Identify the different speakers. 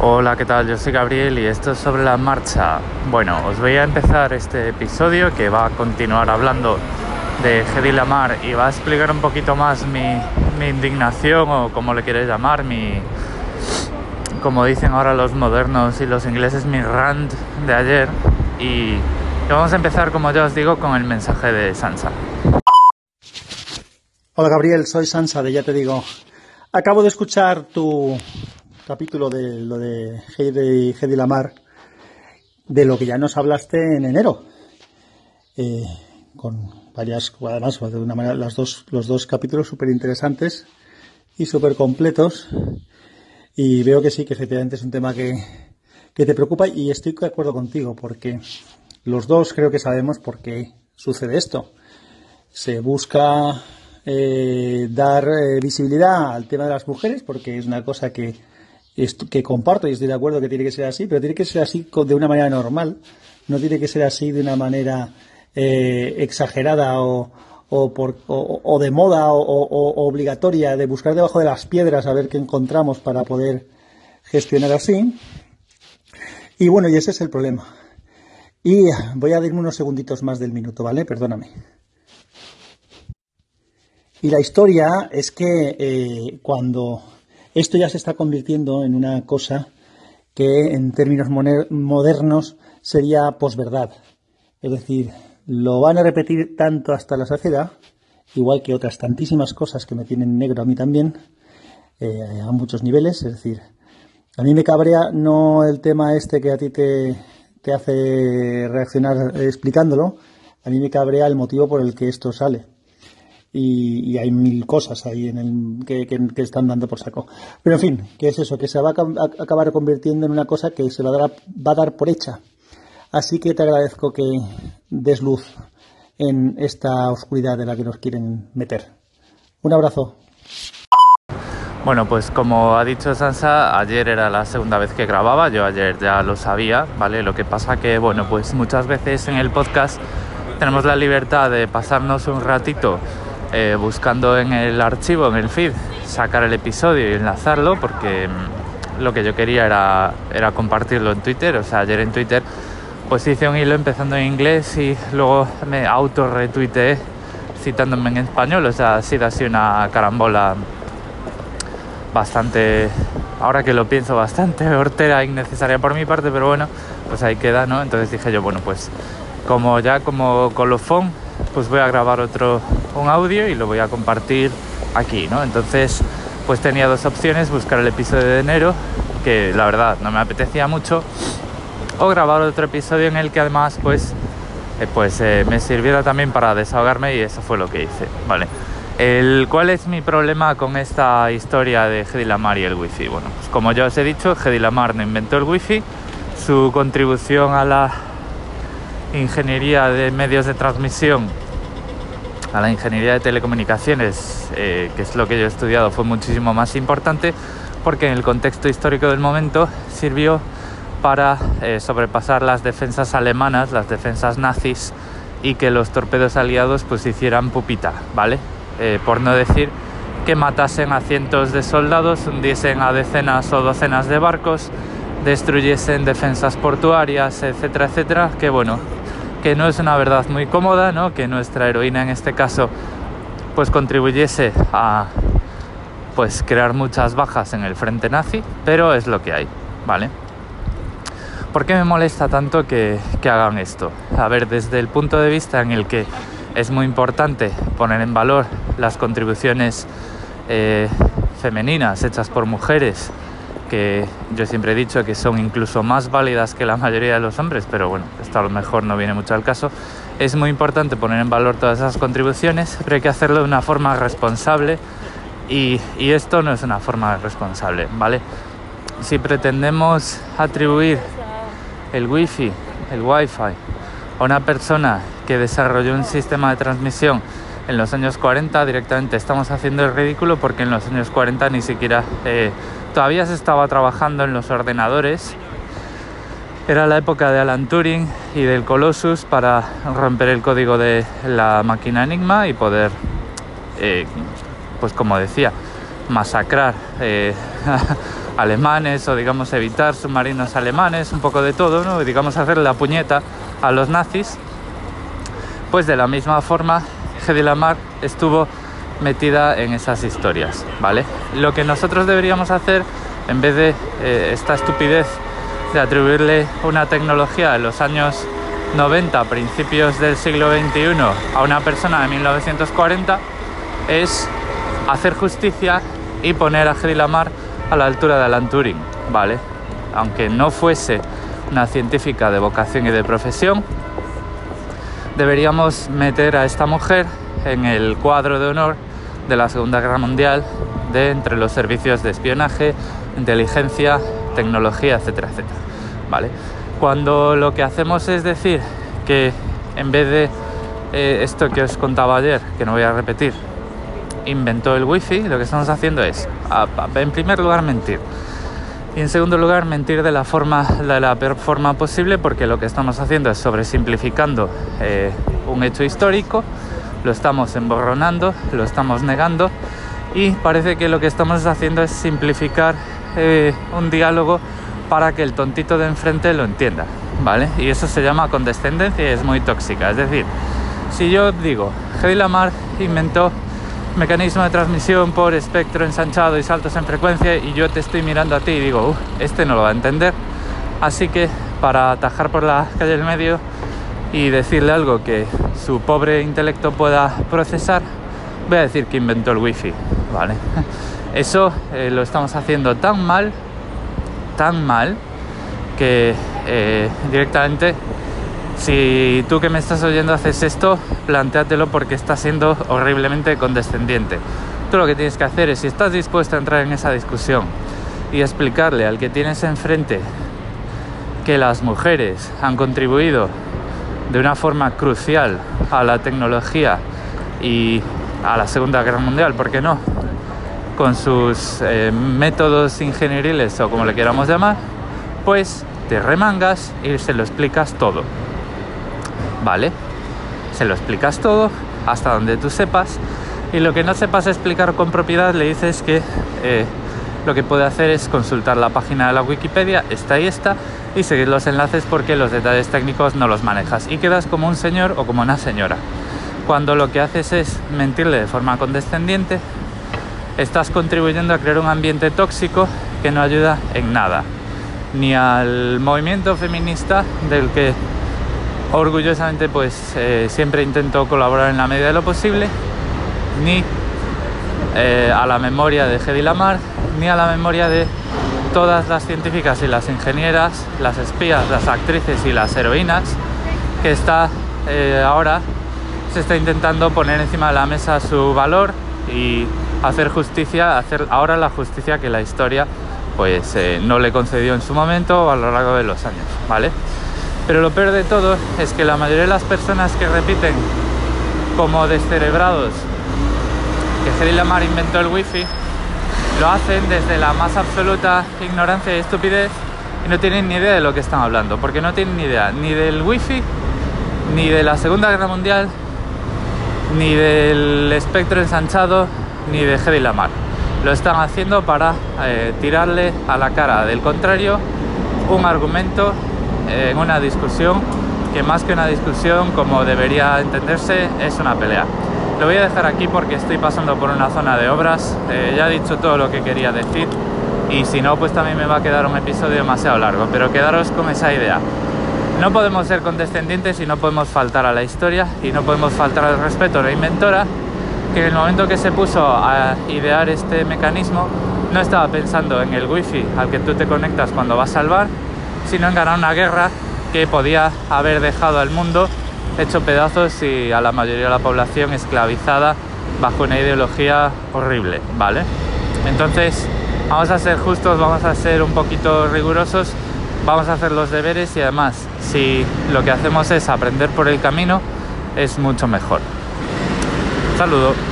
Speaker 1: Hola, ¿qué tal? Yo soy Gabriel y esto es sobre la marcha. Bueno, os voy a empezar este episodio que va a continuar hablando de Hedy Lamar y va a explicar un poquito más mi, mi indignación o como le quieres llamar, mi, como dicen ahora los modernos y los ingleses, mi rant de ayer. Y, vamos a empezar, como ya os digo, con el mensaje de Sansa.
Speaker 2: Hola Gabriel, soy Sansa de Ya Te Digo. Acabo de escuchar tu capítulo de lo de Heidi, Heidi Lamar, de lo que ya nos hablaste en enero. Eh, con varias, además, de una manera, las dos, los dos capítulos súper interesantes y súper completos. Y veo que sí, que efectivamente es un tema que, que te preocupa y estoy de acuerdo contigo, porque los dos creo que sabemos por qué sucede esto. Se busca eh, dar eh, visibilidad al tema de las mujeres, porque es una cosa que, que comparto y estoy de acuerdo que tiene que ser así, pero tiene que ser así de una manera normal, no tiene que ser así de una manera eh, exagerada o, o, por, o, de moda o, obligatoria de buscar debajo de las piedras a ver qué encontramos para poder gestionar así. Y bueno, y ese es el problema. Y voy a darme unos segunditos más del minuto, ¿vale? Perdóname. Y la historia es que eh, cuando esto ya se está convirtiendo en una cosa que en términos modernos sería posverdad. Es decir, lo van a repetir tanto hasta la saciedad, igual que otras tantísimas cosas que me tienen negro a mí también, eh, a muchos niveles. Es decir, a mí me cabrea no el tema este que a ti te, te hace reaccionar explicándolo, a mí me cabrea el motivo por el que esto sale y, hay mil cosas ahí en el, que, que, que, están dando por saco. Pero en fin, ¿qué es eso? Que se va a, acabar convirtiendo en una cosa que se va a, dar, va a dar por hecha. Así que te agradezco que des luz en esta oscuridad de la que nos quieren meter. Un abrazo.
Speaker 1: Bueno, pues como ha dicho Sansa, ayer era la segunda vez que grababa, yo ayer ya lo sabía, ¿vale? Lo que pasa que, bueno, pues muchas veces en el podcast tenemos la libertad de pasarnos un ratito eh, buscando en el archivo, en el feed, sacar el episodio y enlazarlo, porque mm, lo que yo quería era, era compartirlo en Twitter. O sea, ayer en Twitter pues hice un hilo empezando en inglés y luego me auto retuiteé citándome en español. O sea, ha sido así una carambola bastante, ahora que lo pienso, bastante hortera, innecesaria por mi parte, pero bueno, pues ahí queda, ¿no? Entonces dije yo, bueno, pues como ya como colofón pues voy a grabar otro un audio y lo voy a compartir aquí, ¿no? Entonces, pues tenía dos opciones, buscar el episodio de enero, que la verdad no me apetecía mucho, o grabar otro episodio en el que además pues, eh, pues eh, me sirviera también para desahogarme y eso fue lo que hice, ¿vale? El, ¿Cuál es mi problema con esta historia de Hedy Lamar y el wifi? Bueno, pues como ya os he dicho, Hedy Lamar no inventó el wifi, su contribución a la ingeniería de medios de transmisión a la ingeniería de telecomunicaciones, eh, que es lo que yo he estudiado, fue muchísimo más importante porque en el contexto histórico del momento sirvió para eh, sobrepasar las defensas alemanas, las defensas nazis y que los torpedos aliados pues hicieran pupita, ¿vale? Eh, por no decir que matasen a cientos de soldados, hundiesen a decenas o docenas de barcos, destruyesen defensas portuarias, etcétera, etcétera, que bueno, que no es una verdad muy cómoda, ¿no? que nuestra heroína en este caso pues contribuyese a pues crear muchas bajas en el frente nazi, pero es lo que hay, ¿vale? ¿Por qué me molesta tanto que, que hagan esto? A ver, desde el punto de vista en el que es muy importante poner en valor las contribuciones eh, femeninas hechas por mujeres, que yo siempre he dicho que son incluso más válidas que la mayoría de los hombres, pero bueno, esto a lo mejor no viene mucho al caso. Es muy importante poner en valor todas esas contribuciones, pero hay que hacerlo de una forma responsable y, y esto no es una forma responsable, ¿vale? Si pretendemos atribuir el wifi, el wifi, a una persona que desarrolló un sistema de transmisión en los años 40 directamente estamos haciendo el ridículo porque en los años 40 ni siquiera eh, todavía se estaba trabajando en los ordenadores. Era la época de Alan Turing y del Colossus para romper el código de la máquina Enigma y poder, eh, pues como decía, masacrar eh, alemanes o digamos evitar submarinos alemanes, un poco de todo, ¿no? digamos hacer la puñeta a los nazis, pues de la misma forma Hedy Lamar estuvo metida en esas historias, ¿vale? Lo que nosotros deberíamos hacer, en vez de eh, esta estupidez de atribuirle una tecnología de los años 90, principios del siglo XXI, a una persona de 1940, es hacer justicia y poner a Hedy Lamar a la altura de Alan Turing, ¿vale? Aunque no fuese una científica de vocación y de profesión, deberíamos meter a esta mujer en el cuadro de honor de la Segunda Guerra Mundial de entre los servicios de espionaje, inteligencia, tecnología, etcétera, etcétera. ¿Vale? Cuando lo que hacemos es decir que en vez de eh, esto que os contaba ayer, que no voy a repetir, inventó el wifi, lo que estamos haciendo es, en primer lugar, mentir. Y en segundo lugar, mentir de la forma, de la peor forma posible, porque lo que estamos haciendo es sobresimplificando eh, un hecho histórico, lo estamos emborronando, lo estamos negando, y parece que lo que estamos haciendo es simplificar eh, un diálogo para que el tontito de enfrente lo entienda, ¿vale? Y eso se llama condescendencia y es muy tóxica. Es decir, si yo digo, Hedy Lamar inventó mecanismo de transmisión por espectro ensanchado y saltos en frecuencia y yo te estoy mirando a ti y digo, este no lo va a entender. Así que para atajar por la calle del medio y decirle algo que su pobre intelecto pueda procesar, voy a decir que inventó el wifi, ¿vale? Eso eh, lo estamos haciendo tan mal, tan mal, que eh, directamente si tú que me estás oyendo haces esto, plantéatelo porque estás siendo horriblemente condescendiente. Tú lo que tienes que hacer es, si estás dispuesto a entrar en esa discusión y explicarle al que tienes enfrente que las mujeres han contribuido de una forma crucial a la tecnología y a la Segunda Guerra Mundial, ¿por qué no? Con sus eh, métodos ingenieriles o como le queramos llamar, pues te remangas y se lo explicas todo. ¿vale? Se lo explicas todo hasta donde tú sepas y lo que no sepas explicar con propiedad le dices que eh, lo que puede hacer es consultar la página de la Wikipedia, está ahí está, y seguir los enlaces porque los detalles técnicos no los manejas y quedas como un señor o como una señora. Cuando lo que haces es mentirle de forma condescendiente, estás contribuyendo a crear un ambiente tóxico que no ayuda en nada, ni al movimiento feminista del que orgullosamente pues eh, siempre intento colaborar en la medida de lo posible, ni eh, a la memoria de Hedy Lamar, ni a la memoria de todas las científicas y las ingenieras, las espías, las actrices y las heroínas que está eh, ahora se está intentando poner encima de la mesa su valor y hacer justicia, hacer ahora la justicia que la historia pues no le concedió en su momento a lo largo de los años, ¿vale? Pero lo peor de todo es que la mayoría de las personas que repiten como descerebrados que Hedy Lamar inventó el wifi, lo hacen desde la más absoluta ignorancia y estupidez y no tienen ni idea de lo que están hablando, porque no tienen ni idea ni del wifi, ni de la Segunda Guerra Mundial, ni del espectro ensanchado, ni de Hedy Lamar. Lo están haciendo para eh, tirarle a la cara del contrario un argumento en una discusión que más que una discusión, como debería entenderse, es una pelea. Lo voy a dejar aquí porque estoy pasando por una zona de obras, eh, ya he dicho todo lo que quería decir. Y si no, pues también me va a quedar un episodio demasiado largo, pero quedaros con esa idea. No podemos ser condescendientes y no podemos faltar a la historia y no podemos faltar al respeto a la inventora que en el momento que se puso a idear este mecanismo no estaba pensando en el wifi al que tú te conectas cuando vas a salvar, sino en ganar una guerra que podía haber dejado al mundo hecho pedazos y a la mayoría de la población esclavizada bajo una ideología horrible, ¿vale? Entonces, vamos a ser justos, vamos a ser un poquito rigurosos, vamos a hacer los deberes y además, si lo que hacemos es aprender por el camino, es mucho mejor. Saludo.